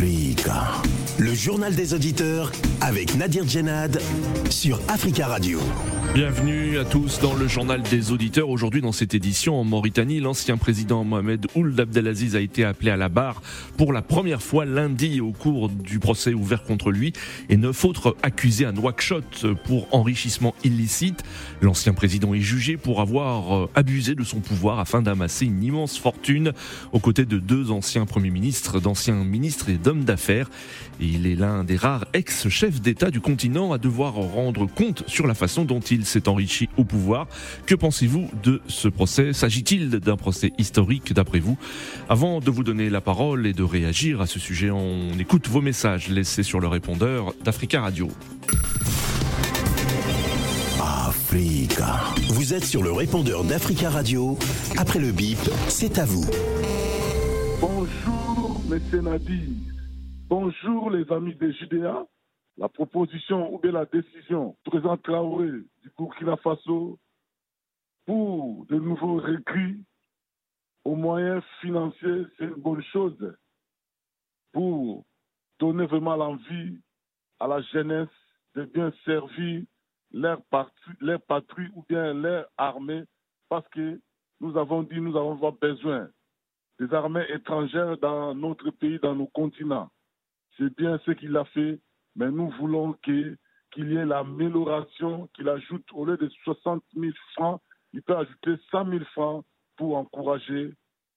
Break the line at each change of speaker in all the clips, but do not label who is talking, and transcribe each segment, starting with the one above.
Africa. Le journal des auditeurs avec Nadir Djenad sur Africa Radio.
Bienvenue à tous dans le journal des auditeurs. Aujourd'hui, dans cette édition en Mauritanie, l'ancien président Mohamed Ould Abdelaziz a été appelé à la barre pour la première fois lundi au cours du procès ouvert contre lui et neuf autres accusés à Nouakchott pour enrichissement illicite. L'ancien président est jugé pour avoir euh, abusé de son pouvoir afin d'amasser une immense fortune aux côtés de deux anciens premiers ministres, d'anciens ministres et d'hommes d'affaires. Il est l'un des rares ex-chefs d'État du continent à devoir rendre compte sur la façon dont il s'est enrichi au pouvoir. Que pensez-vous de ce procès? S'agit-il d'un procès historique d'après vous? Avant de vous donner la parole et de réagir à ce sujet, on écoute vos messages laissés sur le répondeur d'Africa Radio.
Africa. Vous êtes sur le répondeur d'Africa Radio. Après le bip, c'est à vous.
Bonjour, M. Nadi. Bonjour, les amis des Judéa la proposition ou bien la décision président Traoré du Burkina Faso pour de nouveaux récrits aux moyens financiers, c'est une bonne chose pour donner vraiment l'envie à la jeunesse de bien servir leur, patrie ou bien leur armée parce que nous avons dit nous avons besoin des armées étrangères dans notre pays, dans nos continents. C'est bien ce qu'il a fait mais nous voulons qu'il y ait l'amélioration, qu'il ajoute au lieu de 60 000 francs, il peut ajouter 100 000 francs pour encourager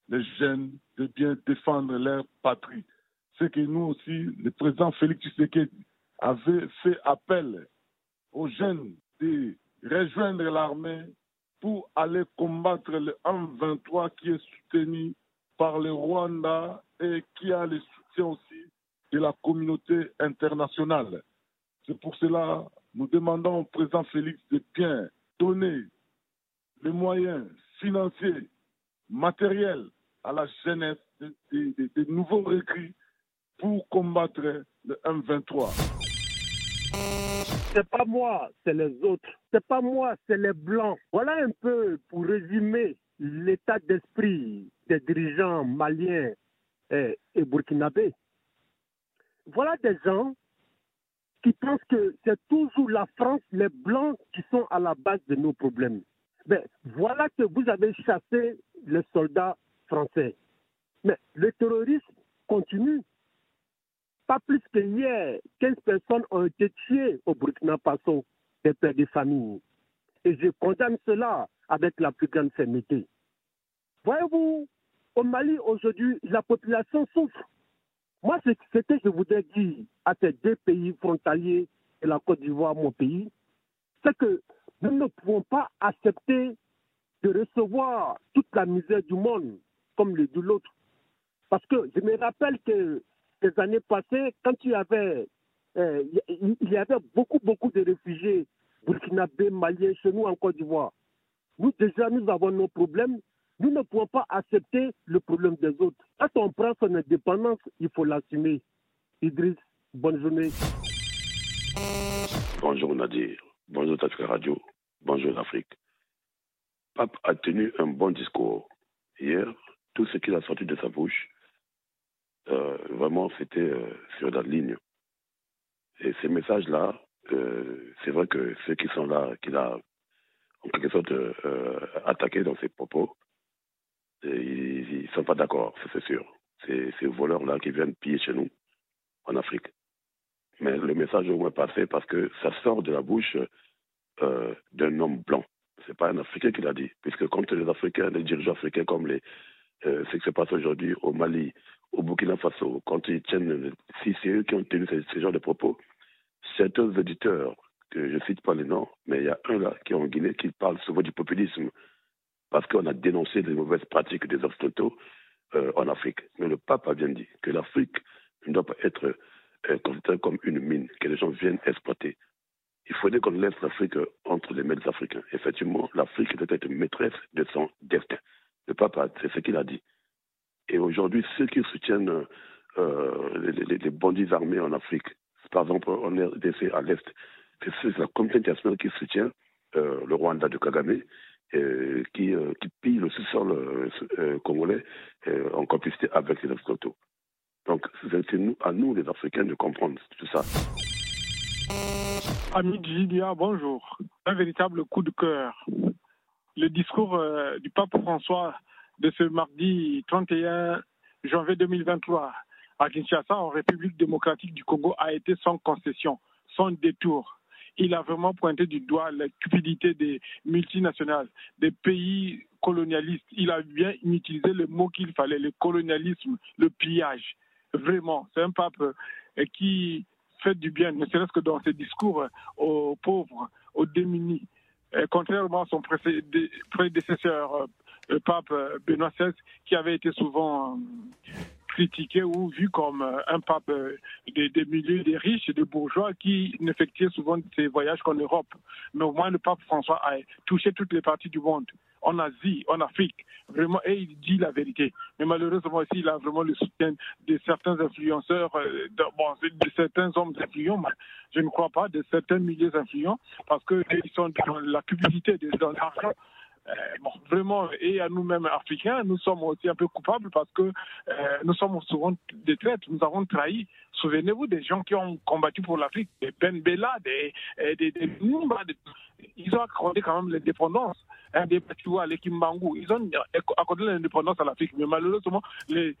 les jeunes de bien défendre leur patrie. C'est que nous aussi, le président Félix Tshisekedi avait fait appel aux jeunes de rejoindre l'armée pour aller combattre le M23 qui est soutenu par le Rwanda et qui a le soutien aussi de la communauté internationale. C'est pour cela que nous demandons au président Félix de bien donner les moyens financiers, matériels à la jeunesse des nouveaux récrits pour combattre le M23.
C'est pas moi, c'est les autres. C'est pas moi, c'est les blancs. Voilà un peu pour résumer l'état d'esprit des dirigeants maliens et, et burkinabés. Voilà des gens qui pensent que c'est toujours la France, les Blancs, qui sont à la base de nos problèmes. Mais voilà que vous avez chassé les soldats français. Mais le terrorisme continue. Pas plus que hier, 15 personnes ont été tuées au Burkina Faso, des pères de famille. Et je condamne cela avec la plus grande fermeté. Voyez-vous, au Mali aujourd'hui, la population souffre. Moi, ce que je voudrais dire à ces deux pays frontaliers et la Côte d'Ivoire, mon pays, c'est que nous ne pouvons pas accepter de recevoir toute la misère du monde comme le de l'autre. Parce que je me rappelle que les années passées, quand il y avait, euh, beaucoup, beaucoup de réfugiés burkinabés, maliens chez nous en Côte d'Ivoire. Nous, déjà, nous avons nos problèmes. Nous ne pouvons pas accepter le problème des autres. Quand on prend son indépendance, il faut l'assumer. Idriss, bonne journée.
Bonjour Nadir, bonjour Tafka Radio, bonjour l'Afrique. Pape a tenu un bon discours hier. Tout ce qu'il a sorti de sa bouche, euh, vraiment, c'était euh, sur la ligne. Et ces messages-là, euh, c'est vrai que ceux qui sont là, qu'il a en quelque sorte attaqués dans ses propos, ils ne sont pas d'accord, c'est sûr. C'est ces voleurs-là qui viennent piller chez nous, en Afrique. Mais le message est au moins passé parce que ça sort de la bouche euh, d'un homme blanc. Ce n'est pas un Africain qui l'a dit. Puisque quand les Africains, les dirigeants africains comme les, euh, ce qui se passe aujourd'hui au Mali, au Burkina Faso, quand ils tiennent, si c'est eux qui ont tenu ce, genre de propos, certains auditeurs, que je ne cite pas les noms, mais il y a un là qui est en Guinée qui parle souvent du populisme parce qu'on a dénoncé les mauvaises pratiques des Occidentaux euh, en Afrique. Mais le pape a bien dit que l'Afrique ne doit pas être euh, considérée comme une mine que les gens viennent exploiter. Il faudrait qu'on laisse l'Afrique entre les mains des Africains. Effectivement, l'Afrique doit être maîtresse de son destin. Le pape, c'est ce qu'il a dit. Et aujourd'hui, ceux qui soutiennent euh, les, bandits armés en Afrique, par exemple en RDC à l'Est, c'est la communauté internationale qui soutient le Rwanda de Kagame euh, qui, euh, qui le sous-sol euh, congolais en complicité avec les Occidentaux. Donc, c'est à nous, les Africains, de comprendre tout ça.
Ami Gidia, bonjour. Un véritable coup de cœur. Le discours euh, du pape François de ce mardi 31 janvier 2023 à Kinshasa, en République démocratique du Congo, a été sans concession, sans détour. Il a vraiment pointé du doigt la cupidité des multinationales, des pays colonialistes. Il a bien utilisé le mot qu'il fallait, le colonialisme, le pillage. Vraiment, c'est un pape euh, qui fait du bien, ne serait-ce que dans ses discours euh, aux pauvres, aux démunis. contrairement à son prédécesseur, le pape euh, Benoît XVI, qui avait été souvent critiqué ou vu comme un pape des, des, milieux des riches des bourgeois qui n'effectuait souvent ses voyages qu'en Europe. Mais au moins, le pape François a touché toutes les parties du monde en Asie, en Afrique, vraiment, et il dit la vérité. Mais malheureusement aussi, il a vraiment le soutien de certains influenceurs, euh, de, bon, de certains hommes influents, je ne crois pas, de certains milieux influents, parce qu'ils sont dans la publicité, dans l'argent. Euh, bon, vraiment, et à nous-mêmes africains, nous sommes aussi un peu coupables parce que euh, nous sommes souvent des traites, nous avons trahi. Souvenez-vous des gens qui ont combattu pour l'Afrique, des Ben Bella, des, des, des, des, ils ont accordé quand même l'indépendance. Hein, des vois, les Kimbangu, ils ont accordé l'indépendance à l'Afrique. Mais malheureusement, les,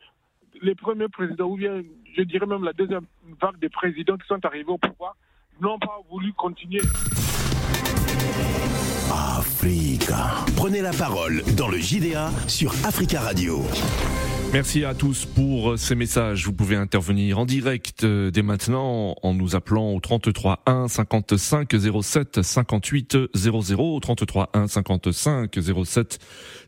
les premiers présidents, ou bien je dirais même la deuxième vague des présidents qui sont arrivés au pouvoir, n'ont pas voulu continuer.
Africa. Prenez la parole dans le JDA sur Africa Radio.
Merci à tous pour ces messages. Vous pouvez intervenir en direct euh, dès maintenant en nous appelant au 33 1 55 07 58 00 33 1 55 07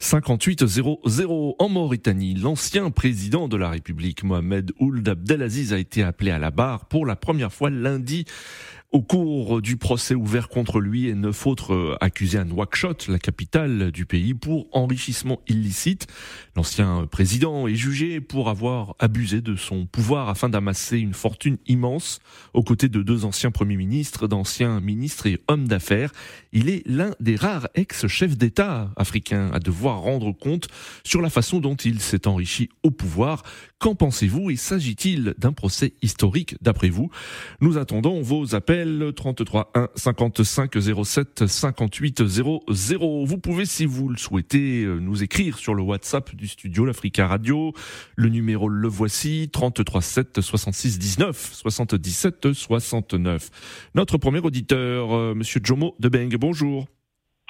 58 00 en Mauritanie. L'ancien président de la République Mohamed Ould Abdelaziz a été appelé à la barre pour la première fois lundi au cours du procès ouvert contre lui et neuf autres euh, accusés à Nouakchott, la capitale du pays, pour enrichissement illicite. L'ancien président est jugé pour avoir abusé de son pouvoir afin d'amasser une fortune immense aux côtés de deux anciens premiers ministres, d'anciens ministres et hommes d'affaires. Il est l'un des rares ex-chefs d'État africains à devoir rendre compte sur la façon dont il s'est enrichi au pouvoir. Qu'en pensez-vous et s'agit-il d'un procès historique d'après vous? Nous attendons vos appels 33 1 55 07 58 00. Vous pouvez, si vous le souhaitez, euh, nous écrire sur le WhatsApp du studio l'Africa Radio. Le numéro le voici 33 7 66 19 77 69. Notre premier auditeur, euh, Monsieur Jomo de Beng, bonjour.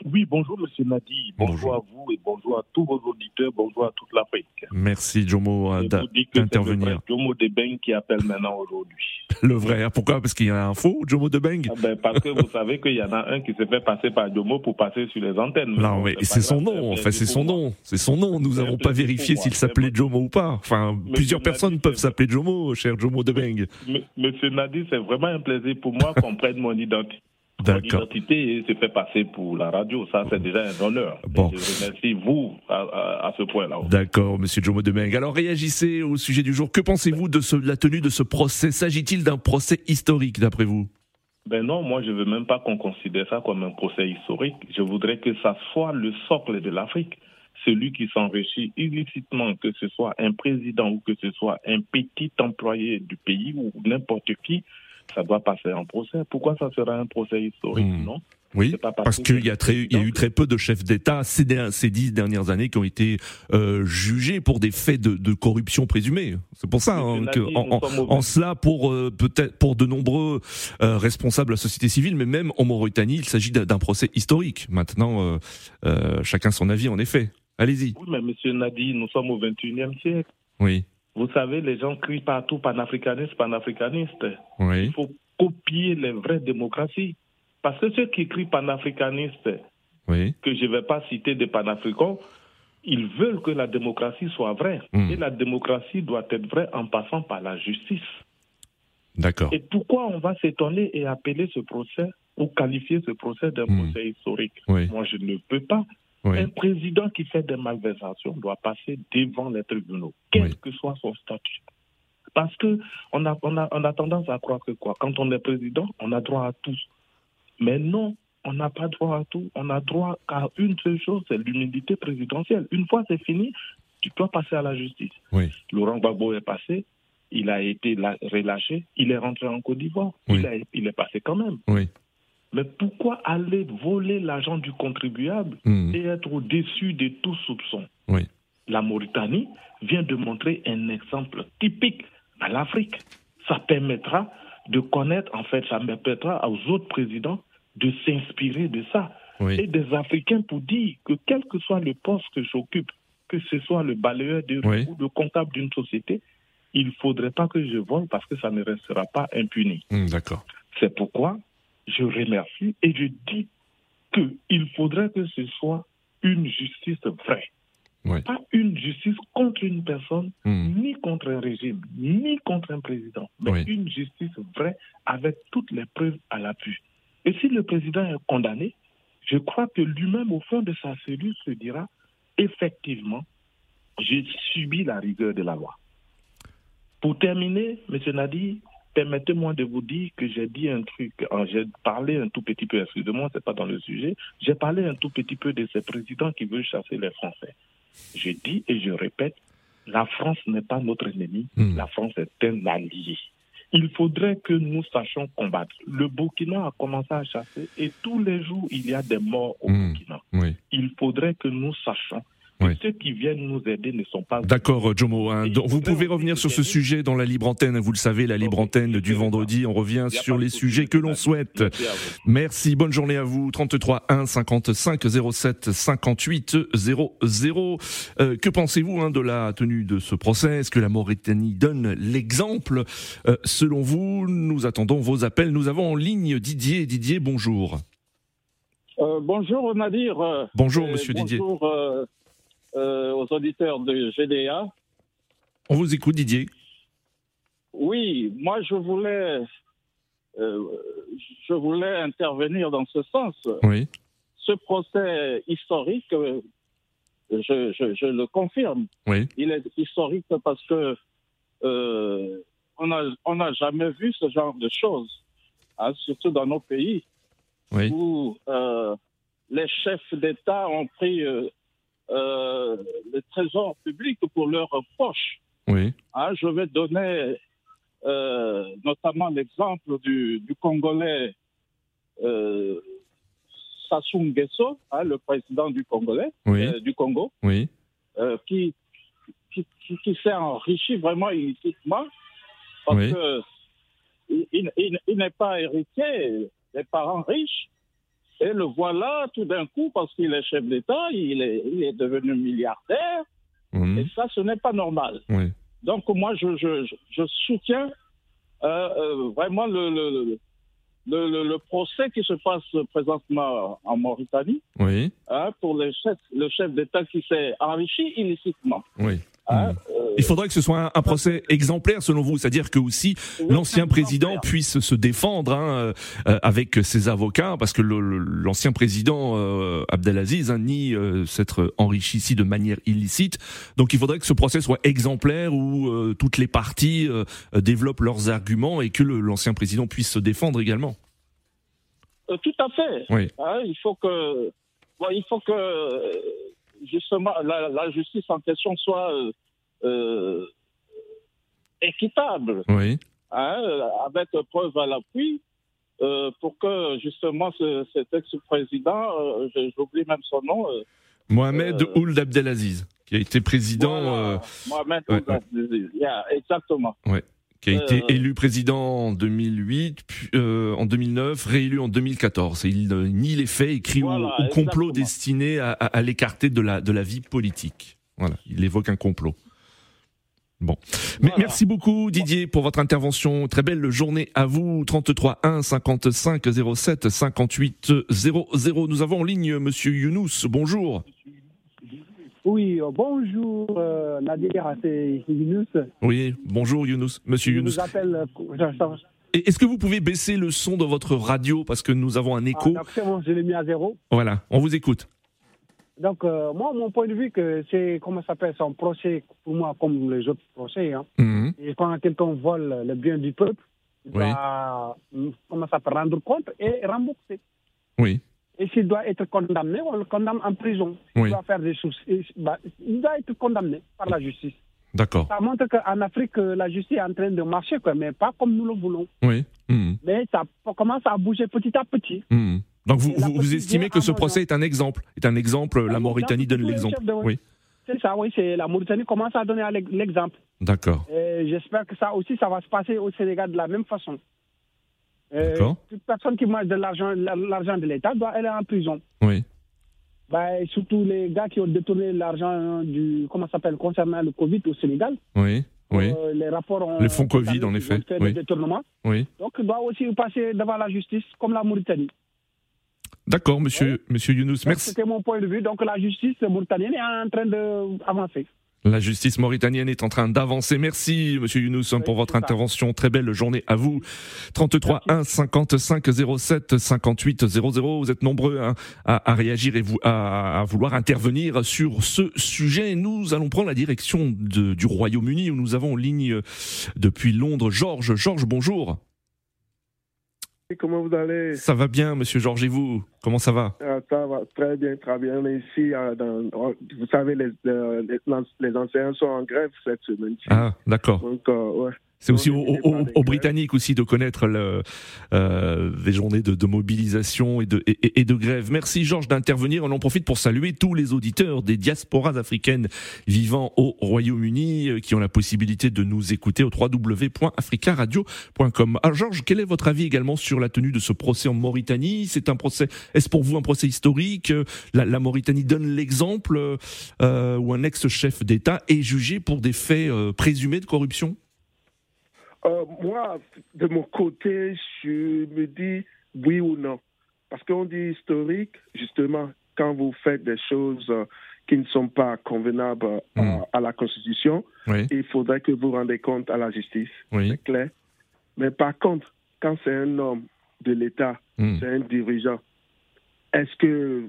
Oui, bonjour Monsieur Nadi, bonjour, à vous et bonjour à tous vos auditeurs, bonjour à toute l'Afrique.
Merci Jomo d'intervenir.
Jomo de Beng qui appelle maintenant aujourd'hui.
Le vrai, pourquoi? Parce qu'il y a un faux Jomo de Beng
ah ben Parce que vous savez qu'il y en a un qui s'est fait passer par Jomo pour passer sur les antennes.
Non, mais c'est son nom, en fait, c'est son nom. C'est son nom. Nous n'avons pas vérifié s'il s'appelait Jomo ou pas. Enfin, plusieurs personnes peuvent s'appeler Jomo, cher Jomo de Beng.
Monsieur Nadi, c'est vraiment un plaisir pour moi qu'on prenne mon identité mon identité se fait passer pour la radio. Ça, c'est déjà un honneur. Bon. je remercie vous à, ce point-là.
D'accord, monsieur Jomo Demeng. Alors, réagissez au sujet du jour. Que pensez-vous de, ce, la tenue de ce procès? S'agit-il d'un procès historique, d'après vous?
Ben non, moi je veux même pas qu'on considère ça comme un procès historique. Je voudrais que ça soit le socle de l'Afrique. Celui qui s'enrichit illicitement, que ce soit un président ou que ce soit un petit employé du pays ou n'importe qui, ça doit passer en procès. Pourquoi ça sera un procès historique, hmm. non?
Oui, parce qu'il y, a y a eu très peu de chefs d'État ces, ces, dix dernières années qui ont été euh, jugés pour des faits de, de corruption présumés. C'est pour ça hein, que, en, en, cela, pour euh, peut-être pour de nombreux euh, responsables de la société civile, mais même en Mauritanie, il s'agit d'un procès historique. Maintenant, chacun son avis, en effet. Allez-y.
Oui, mais Monsieur Nadi, nous sommes au 21e siècle.
Oui.
Vous savez, les gens crient partout panafricaniste, panafricaniste.
Oui.
Il faut copier les vraies démocraties. Parce que ceux qui crient panafricaniste,
oui.
que je ne vais pas citer des panafricains, ils veulent que la démocratie soit vraie. Hmm. Et la démocratie doit être vraie en passant par la justice.
D'accord.
Et pourquoi on va s'étonner et appeler ce procès ou qualifier ce procès d'un hmm. procès historique? Moi, je ne peux pas. Un président qui fait des malversations doit passer devant les tribunaux, quel que soit son statut. Parce que on a, on, a, on a tendance à croire que quoi? Quand on est président, on a droit à tout. Mais non, on n'a pas droit à tout. On a droit à une seule chose, c'est l'humilité présidentielle. Une fois c'est fini, tu dois passer à la justice.
Oui.
Laurent Gbagbo est passé, il a été relâché, il est rentré en Côte d'Ivoire. Il, il, est passé quand même.
Oui.
Mais pourquoi aller voler l'argent du contribuable hmm. et être au-dessus de tout soupçon?
Oui.
La Mauritanie vient de montrer un exemple typique à l'Afrique. Ça permettra de connaître, en fait, ça permettra aux autres présidents de s'inspirer de ça. Et des Africains pour dire que quel que soit le poste que j'occupe, que ce soit le balayeur de rue ou le comptable d'une société, il ne faudrait pas que je vole parce que ça ne restera pas impuni.
Hmm, d'accord.
C'est pourquoi je remercie et je dis qu'il faudrait que ce soit une justice vraie. Pas une justice contre une personne, hmm. ni contre un régime, ni contre un président, mais une justice vraie avec toutes les preuves à l'appui. Et si le président est condamné, je crois que lui-même, au fond de sa cellule, se dira effectivement, j'ai subi la rigueur de la loi. Pour terminer, M. Nadi, permettez-moi de vous dire que j'ai dit un truc, j'ai parlé un tout petit peu, excusez-moi, ce n'est pas dans le sujet, j'ai parlé un tout petit peu de ces présidents qui veulent chasser les Français. Je dis et je répète, la France n'est pas notre ennemi, hmm. la France est un allié. Il faudrait que nous sachions combattre. Le Burkina a commencé à chasser et tous les jours, il y a des morts au hmm. Burkina. Il faudrait que nous sachions ceux qui viennent nous aider ne sont pas.
D'accord, Jomo. Hein. vous pouvez revenir sur ce sujet dans la libre antenne. Vous le savez, la libre antenne du vendredi. On revient sur les sujets que l'on souhaite. Merci. Bonne journée à vous. 33 1 55 07 58 00. que pensez-vous hein, de la tenue de ce procès? Est-ce que la Mauritanie donne l'exemple? Euh, Selon vous, nous attendons vos appels. Nous avons en ligne Didier. Didier, bonjour.
Euh, bonjour Nadir.
Bonjour Monsieur Didier.
Bonjour euh, aux auditeurs de GDA.
On vous écoute, Didier.
Oui, moi je voulais, euh, je voulais intervenir dans ce sens.
Oui.
Ce procès historique, euh, je, je, le confirme.
Oui.
Il est historique parce que on n'a on a jamais vu ce genre de choses, hein, surtout dans nos pays,
oui.
où les chefs d'État ont pris euh, le trésor public pour leurs poches.
Oui.
Hein, je vais donner euh, notamment l'exemple du, Congolais euh, Sassou Nguesso, hein, le président du Congolais,
euh,
du Congo,
oui.
qui, qui, qui, s'est enrichi vraiment illicitement parce oui. que il, il n'est pas héritier des parents riches, et le voilà tout d'un coup, parce qu'il est chef d'État, il est, il est devenu milliardaire.
Mhm.
Et ça, ce n'est pas normal. Donc moi, je, je, je soutiens euh, euh, vraiment le, le, le, le, procès qui se passe présentement en Mauritanie
oui.
Hein, pour le chef, le chef d'État qui s'est enrichi illicitement.
Oui. Hein, hmm. euh, Il faudrait que ce soit un, procès exemplaire selon vous, c'est-à-dire que aussi l'ancien président puisse se défendre hein, euh, avec ses avocats, parce que l'ancien président euh, Abdelaziz hein, nie s'être enrichi ici de manière illicite. Donc il faudrait que ce procès soit exemplaire où toutes les parties développent leurs arguments et que l'ancien président puisse se défendre également.
tout à fait.
Oui.
il faut que, il faut que justement la, justice en question soit euh, euh, équitable,
oui.
hein, avec preuve à l'appui, euh, pour que justement cet ex-président, j'oublie même son nom.
Mohamed Ould Abdelaziz, qui a été président.
Mohamed Ould Abdelaziz, exactement.
Ouais qui a été élu président en 2008, puis, en 2009, réélu en 2014. Et il nie les faits, écrit au, complot destiné à, à, l'écarter de la, de la vie politique. Voilà, il évoque un complot. Bon. Merci beaucoup Didier pour votre intervention. Très belle journée à vous. 33 1 55 07 58 00. Nous avons en ligne Monsieur Younous. Bonjour.
Oui, euh, bonjour euh, Nadir, c'est Younous.
Oui, bonjour Younous, Monsieur Younous.
Euh,
est-ce que vous pouvez baisser le son de votre radio parce que nous avons un écho
ah, C'est bon, je l'ai mis à zéro.
Voilà, on vous écoute.
Donc, moi, mon point de vue, que c'est, comment ça s'appelle, c'est un procès, pour moi, comme les autres procès. Hein.
Mhm.
Et quand quelqu'un vole le bien du peuple, il doit, comment ça rendre compte et rembourser.
Oui.
Et s'il doit être condamné, on le condamne en prison.
S'il
doit faire des choses, bah, il doit être condamné par la justice.
D'accord.
Ça montre qu'en Afrique, la justice est en train de marcher, quoi, mais pas comme nous le voulons.
Oui.
Hmm. Mais ça commence à bouger petit à petit.
Hmm. Donc vous, vous, estimez que ce procès est un exemple Est un exemple, la Mauritanie donne l'exemple
Oui. C'est ça, oui, c'est la Mauritanie commence à donner l'exemple.
D'accord.
J'espère que ça aussi, ça va se passer au Sénégal de la même façon.
D'accord.
toute personne qui mange de l'argent, l'argent de l'État doit aller en prison.
Oui.
Bah, surtout les gars qui ont détourné l'argent du, comment s'appelle, concernant le Covid au Sénégal.
Oui. Oui.
Euh, les rapports ont,
les fonds Covid, en effet.
Fait
oui.
des détournements.
Oui.
Donc, il doit aussi passer devant la justice, comme la Mauritanie.
D'accord, monsieur, monsieur Younous. Merci.
C'était mon point de vue. Donc, la justice mauritanienne est en train d'avancer.
La justice mauritanienne est en train d'avancer. Merci, Monsieur Younous, pour votre intervention. Très belle journée à vous. 33 1 55 07 58 00. Vous êtes nombreux hein, à, réagir et à, vouloir intervenir sur ce sujet. Nous allons prendre la direction du Royaume-Uni où nous avons en ligne depuis Londres Georges. Georges, bonjour.
Comment vous allez?
Ça va bien, monsieur Georges, et vous? Comment ça va?
Ah, Ça va très bien, très bien. Ici, euh, vous savez, les, les, les, enseignants sont en grève cette semaine.
Ah, d'accord.
Donc, euh, ouais.
C'est aussi aux, Britanniques aussi de connaître le, euh, les journées de, mobilisation et de, et, de grève. Merci Georges d'intervenir. On en profite pour saluer tous les auditeurs des diasporas africaines vivant au Royaume-Uni euh, qui ont la possibilité de nous écouter au www.africaradio.com. Alors Georges, quel est votre avis également sur la tenue de ce procès en Mauritanie? C'est un procès, est-ce pour vous un procès historique? La, la, Mauritanie donne l'exemple euh, où un ex-chef d'État est jugé pour des faits euh, présumés de corruption?
Euh, moi, de mon côté, je me dis oui ou non. Parce qu'on dit historique, justement, quand vous faites des choses euh, qui ne sont pas convenables euh, hmm. à, la Constitution, il faudrait que vous rendez compte à la justice. C'est clair. Mais par contre, quand c'est un homme de l'État, hmm. c'est un dirigeant, est-ce que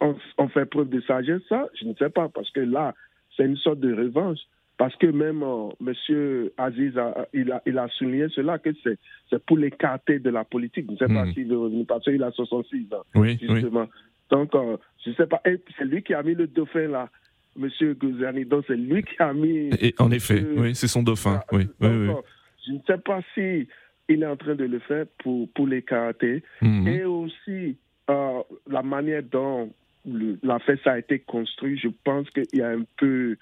on, fait preuve de sagesse? Ça Je ne sais pas, parce que là, c'est une sorte de revanche. Parce que même euh, M. Aziz, a, il, a, il a souligné cela, que c'est pour l'écarter de la politique. Je ne sais pas hmm. s'il veut revenir, parce qu'il a 66 ans,
oui,
justement. Donc, euh, je ne sais pas. C'est lui qui a mis le dauphin là, M. Gouzani. Donc, c'est lui qui a mis.
Et, en effet, oui, c'est son dauphin. oui, oui, euh,
je ne sais pas si il est en train de le faire pour, pour l'écarter. Hmm. Et aussi, la manière dont la fête a été construite, je pense qu'il y a un peu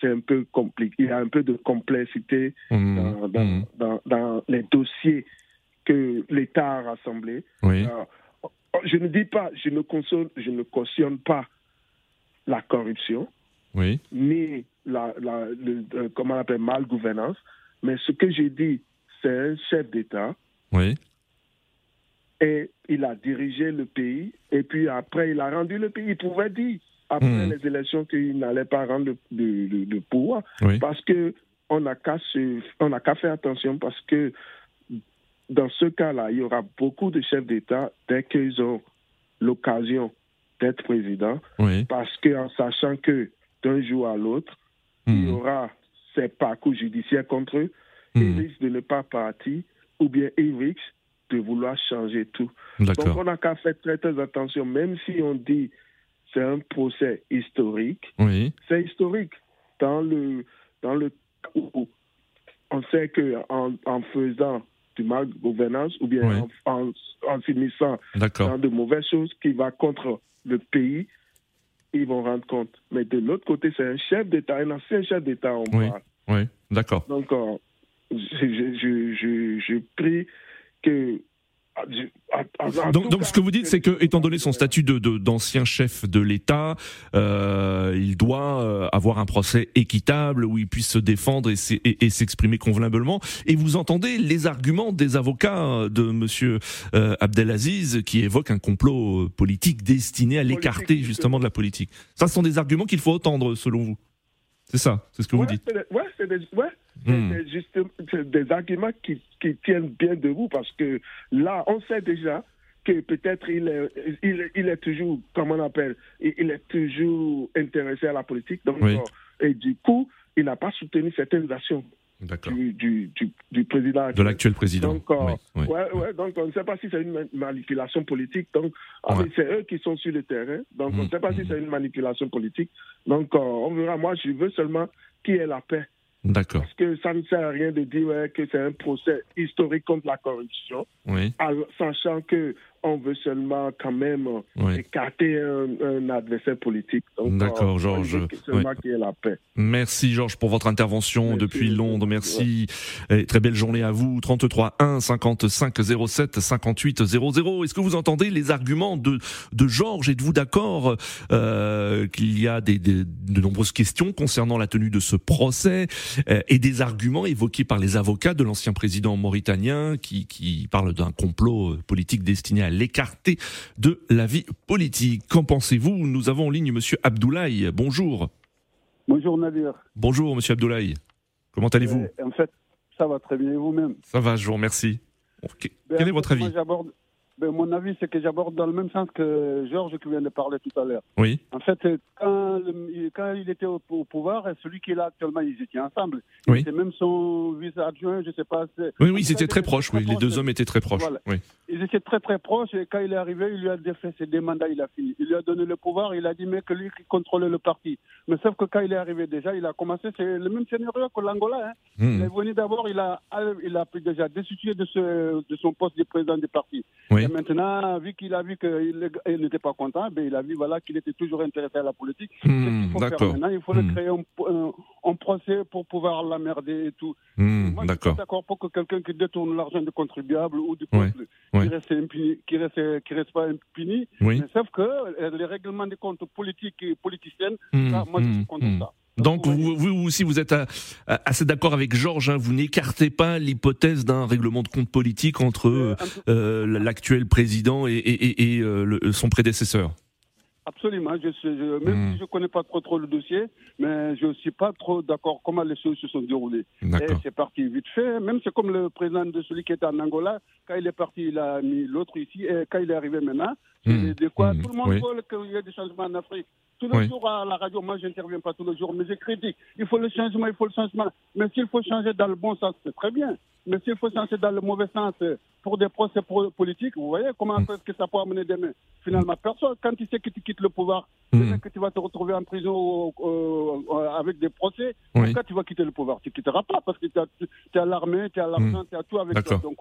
c'est un peu compliqué. Il y a un peu de complexité mmh. Mmh. dans, dans, les dossiers que l'État a rassemblés.
Euh,
je ne dis pas, je ne, cautionne, je ne cautionne pas la corruption,
oui.
ni la, la le, euh, comment on appelle, mal gouvernance, mais ce que j'ai dit, c'est un chef d'État.
Oui.
Et il a dirigé le pays, et puis après, il a rendu le pays. Il pouvait dire après hmm. les élections qu'il n'allait pas rendre le, pouvoir. Parce que on n'a qu'à faire attention parce que dans ce cas-là, il y aura beaucoup de chefs d'État dès qu'ils ont l'occasion d'être président, parce qu'en sachant que d'un jour à l'autre, il y hmm. aura ces parcours judiciaires contre eux, ils hmm. risquent de ne pas partir, ou bien ils risquent de vouloir changer tout. Donc on n'a qu'à faire très très attention, même si on dit c'est un procès historique.
Oui.
C'est historique dans le dans le on sait que en, faisant du mal gouvernance ou bien en, en, finissant dans de mauvaises choses qui va contre le pays, ils vont rendre compte. Mais de l'autre côté, c'est un chef d'État, un ancien chef d'État, on
oui. Oui, d'accord.
Donc, euh, je, je, je, je prie que
donc, donc, ce que vous dites, c'est que, étant donné son statut de, d'ancien chef de l'État, euh, il doit euh, avoir un procès équitable où il puisse se défendre et, s'exprimer convenablement. Et vous entendez les arguments des avocats de Monsieur euh, Abdelaziz qui évoquent un complot politique destiné à l'écarter justement de la politique. Ça, ce sont des arguments qu'il faut entendre, selon vous. C'est ça, c'est ce que vous dites.
Ouais, c'est des, ouais, Hmm. Juste des arguments qui, qui, tiennent bien debout parce que là, on sait déjà que peut-être il est, il, il, est toujours, comment on appelle, il, est toujours intéressé à la politique. Donc, et du coup, il n'a pas soutenu certaines actions du, du, du, président.
De l'actuel président.
Donc, euh, Ouais, ouais, donc on ne sait pas si c'est une manipulation politique. Donc, ah, c'est eux qui sont sur le terrain. Donc, on ne hmm. sait pas si hmm. c'est une manipulation politique. Donc, euh, on verra. Moi, je veux seulement qui est la paix.
D'accord.
Parce que ça ne sert à rien de dire que c'est un procès historique contre la corruption,
oui.
sachant que on veut seulement quand même écarter un, adversaire politique.
D'accord, Georges.
Seulement qu'il y ait la paix.
Merci Georges pour votre intervention depuis Londres. Merci. Et très belle journée à vous. 33 1 55 07 58 00. Est-ce que vous entendez les arguments de, de Georges? Êtes-vous d'accord euh, qu'il y a des, des, de nombreuses questions concernant la tenue de ce procès euh, et des arguments évoqués par les avocats de l'ancien président mauritanien qui, qui parle d'un complot euh, politique destiné à l'écarter de la vie politique. Qu'en pensez-vous Nous avons en ligne Monsieur Abdoulaye. Bonjour.
Bonjour Nadir.
Bonjour Monsieur Abdoulaye. Comment allez-vous
euh, En fait, ça va très bien vous-même?
Ça va, je vous remercie. Ben, Quel est votre avis
ben, mon avis, c'est que j'aborde dans le même sens que Georges qui vient de parler tout à l'heure.
Oui.
En fait, quand, quand il était au, pouvoir, celui qui est là actuellement, ils étaient ensemble.
Oui.
C'était même son vice-adjoint, je ne sais pas.
Oui, oui, ils étaient très proches, oui. Les deux hommes étaient très proches. Oui.
Ils étaient très, très proches. Et quand il est arrivé, il lui a fait ses deux mandats, il a fini. Il lui a donné le pouvoir, il a dit, mais que lui qui contrôlait le parti. Mais sauf que quand il est arrivé déjà, il a commencé, c'est le même scénario que l'Angola. Hein. Hmm. Il est venu d'abord, il a, il a déjà destitué de, ce, de son poste de président du parti.
Oui.
Et maintenant, vu qu'il a vu qu'il n'était pas content, ben, il a vu voilà, qu'il était toujours intéressé à la politique.
Mmh, D'accord.
Maintenant, il faut mmh. créer un, procès pour pouvoir l'emmerder et tout.
Mmh,
Moi,
je suis
d'accord pour que quelqu'un qui détourne l'argent du contribuable ou du peuple, qui, Reste impuni, qui, reste, qui reste pas impuni, mais sauf que euh, les règlements des comptes politiques et politiciens, ça, moi, je suis contre ça.
Donc vous, vous aussi, vous êtes assez d'accord avec Georges. Hein, vous n'écartez pas l'hypothèse d'un règlement de compte politique entre euh, euh, l'actuel président et, et, et euh, son prédécesseur.
Absolument. Je, je même hmm. si je ne connais pas trop, trop le dossier, mais je ne suis pas trop d'accord comment les choses se sont déroulées. Et c'est parti vite fait. Même c'est comme le président de celui qui était en Angola, quand il est parti, il a mis l'autre ici. Et quand il est arrivé maintenant, hmm. de quoi hmm. tout le monde veut qu'il y ait des changements en Afrique. Tous les jours à la radio, moi, je n'interviens pas tous les jours, mais je critique. Il faut le changement, il faut le changement. Mais s'il faut changer dans le bon sens, c'est très bien. Mais s'il faut changer dans le mauvais sens pour des procès politiques, vous voyez comment mm. est-ce que ça peut amener demain Finalement, personne, quand tu sais que tu quittes le pouvoir, mm. que tu vas te retrouver en prison avec des procès, quand tu vas quitter le pouvoir Tu ne quitteras pas parce que tu es à l'armée, tu es à l'argent, mm. tu as tout avec toi. Donc,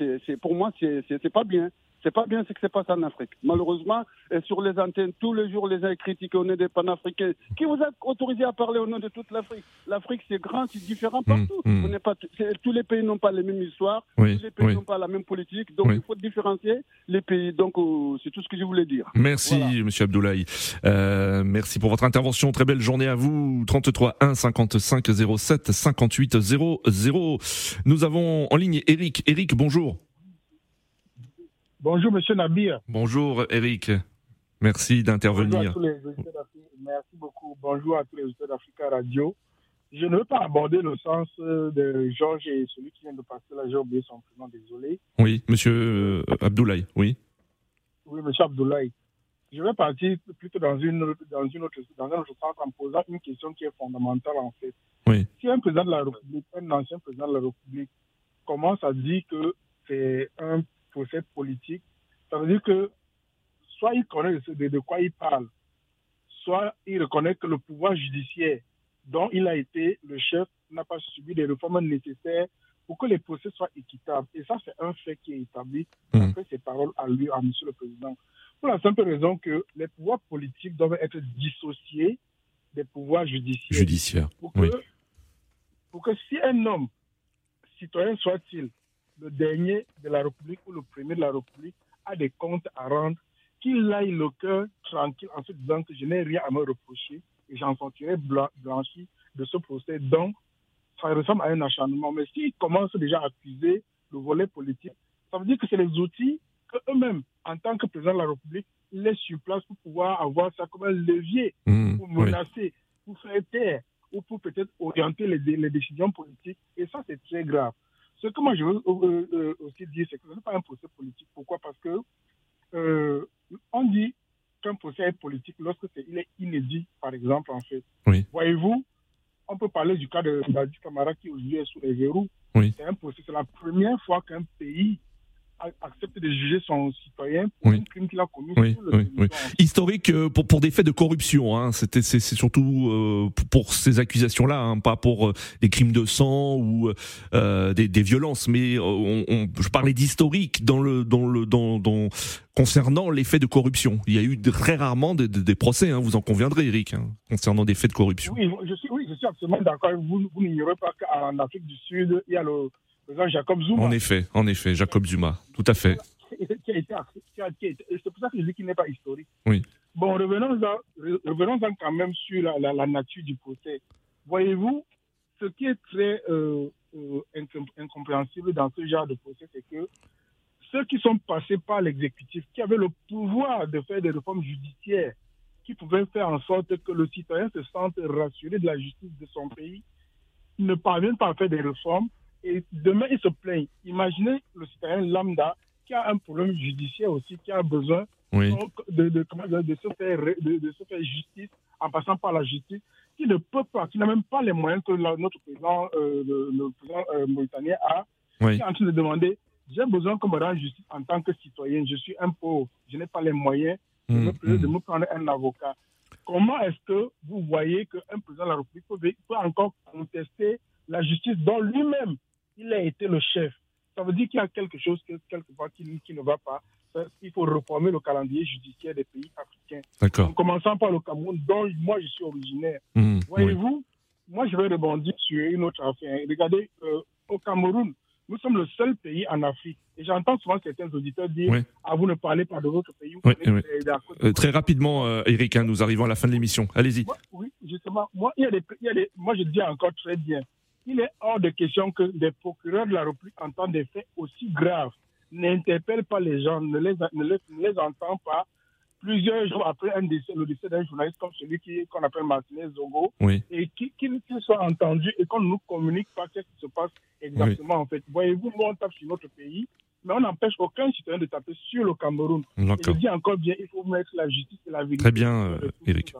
euh, c'est pour moi, c'est pas bien. C'est pas bien ce qui se passe en Afrique. Malheureusement, et sur les antennes, tous les jours, les gens critiquent, on est des panafricains. Qui vous a autorisé à parler au nom de toute l'Afrique? L'Afrique, c'est grand, c'est différent mmh, partout.
Mmh.
On pas, tous les pays n'ont pas les mêmes histoires, tous les pays n'ont pas la même politique, donc il faut différencier les pays. Donc, euh, c'est tout ce que je voulais dire.
Merci, Monsieur Abdoulaye. Euh, merci pour votre intervention. Très belle journée à vous. 33 1 55 07 58 00. Nous avons en ligne Eric. Eric, bonjour.
Bonjour, monsieur Nabir.
Bonjour, Eric. Merci d'intervenir.
Merci beaucoup. Bonjour à tous les auditeurs d'Africa Radio. Je ne veux pas aborder le sens euh, de Georges et celui qui vient de passer là, j'ai oublié son prénom, désolé.
Oui, monsieur euh, Abdoulaye, oui.
Oui, monsieur Abdoulaye. Je vais partir plutôt dans, une, dans, une autre, dans un autre sens en posant une question qui est fondamentale en fait.
Oui.
Si un président de la République, un ancien président de la République, commence à dire que c'est un cette politique, ça veut dire que soit il connaît de, quoi il parle, soit il reconnaît que le pouvoir judiciaire dont il a été le chef n'a pas subi les réformes nécessaires pour que les procès soient équitables. Et ça, c'est un fait qui est établi mmh. après ces paroles à lui, à M. le Président. Pour la simple raison que les pouvoirs politiques doivent être dissociés des pouvoirs judiciaires.
Judiciaire.
Pour que, pour que si un homme, citoyen soit-il, le dernier de la République ou le premier de la République a des comptes à rendre, qu'il aille le cœur tranquille en se disant que je n'ai rien à me reprocher et j'en sortirai blanchi de ce procès. Donc, ça ressemble à un acharnement. Mais s'il commence déjà à accuser le volet politique, ça veut dire que c'est les outils qu'eux-mêmes, en tant que président de la République, laissent sur place pour pouvoir avoir ça comme un levier
mmh,
pour menacer, pour faire taire ou pour peut-être orienter les décisions politiques. Et ça, c'est très grave. Ce que moi je veux euh, euh, aussi dire, c'est que ce n'est pas un procès politique. Pourquoi? Parce que euh, on dit qu'un procès est politique lorsque il est inédit, par exemple, en fait. Voyez-vous, on peut parler du cas de Badi Kamara qui aujourd'hui est sous les verrous.
Oui.
C'est un procès, c'est la première fois qu'un pays accepte de juger son citoyen pour un crime qu'il a commis. Oui,
oui, Historique euh, pour, pour des faits de corruption. Hein. C'était c'est surtout euh, pour ces accusations-là, hein, pas pour euh, des crimes de sang ou des, des, violences. Mais on, je parlais d'historique dans le dans le dans, dans concernant les faits de corruption. Il y a eu très rarement des, des, procès. Hein, vous en conviendrez, Eric, hein, concernant des faits de corruption.
Oui, je suis, oui, je suis absolument d'accord. Vous, vous n'ignorez pas qu'en Afrique du Sud, il y a le Jacob Zuma.
En effet, en effet, Jacob Zuma, tout à fait.
C'est pour ça que je dis qu'il n'est pas historique.
Oui.
Bon, revenons-en revenons quand même sur la, la, nature du procès. Voyez-vous, ce qui est très euh, euh, incompréhensible dans ce genre de procès, c'est que ceux qui sont passés par l'exécutif, qui avaient le pouvoir de faire des réformes judiciaires, qui pouvaient faire en sorte que le citoyen se sente rassuré de la justice de son pays, ne parviennent pas à faire des réformes et demain il se plaignent. Imaginez le citoyen lambda qui a un problème judiciaire aussi, qui a besoin de, de, de, se faire, de, se faire justice en passant par la justice, qui ne peut pas, qui n'a même pas les moyens que notre président, euh, le, président euh, mauritanien a, qui est en train de demander j'ai besoin qu'on me rende justice en tant que citoyen. Je suis un pauvre, je n'ai pas les moyens de, me, mmh, de me prendre un avocat. Comment est-ce que vous voyez qu'un président de la République peut, peut encore contester la justice dont lui-même? Il a été le chef. Ça veut dire qu'il y a quelque chose quelque part qui, qui ne va pas. Il faut reformer le calendrier judiciaire des pays africains. En commençant par le Cameroun, dont moi je suis originaire. Mmh, Voyez-vous, moi je vais rebondir sur une autre affaire. Regardez, euh, au Cameroun, nous sommes le seul pays en Afrique. Et j'entends souvent certains auditeurs dire à ah, vous ne parlez pas de votre pays.
Euh, très rapidement, euh, Eric, hein, nous arrivons à la fin de l'émission. Allez-y.
Oui, justement. Moi, il y a des, il y a des, moi, je dis encore très bien il est hors de question que des procureurs de la République entendent des faits aussi graves, n'interpellent pas les gens, ne les, ne les, entendent pas. Plusieurs jours après un décès, le décès d'un journaliste comme celui qu'on appelle Martinez Zogo, et qu'il soit entendu et qu'on ne nous communique pas ce qui se passe exactement en fait. Voyez-vous, nous on tape sur notre pays, mais on n'empêche aucun citoyen de taper sur le Cameroun. je dis encore bien, il faut mettre la justice et la vérité.
Très bien, Eric.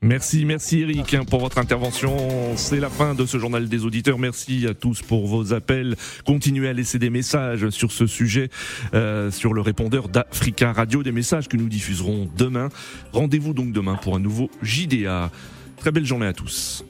Merci, merci Eric hein, pour votre intervention. C'est la fin de ce journal des auditeurs. Merci à tous pour vos appels. Continuez à laisser des messages sur ce sujet, euh, sur le répondeur d'Africa Radio, des messages que nous diffuserons demain. Rendez-vous donc demain pour un nouveau JDA. Très belle journée à tous.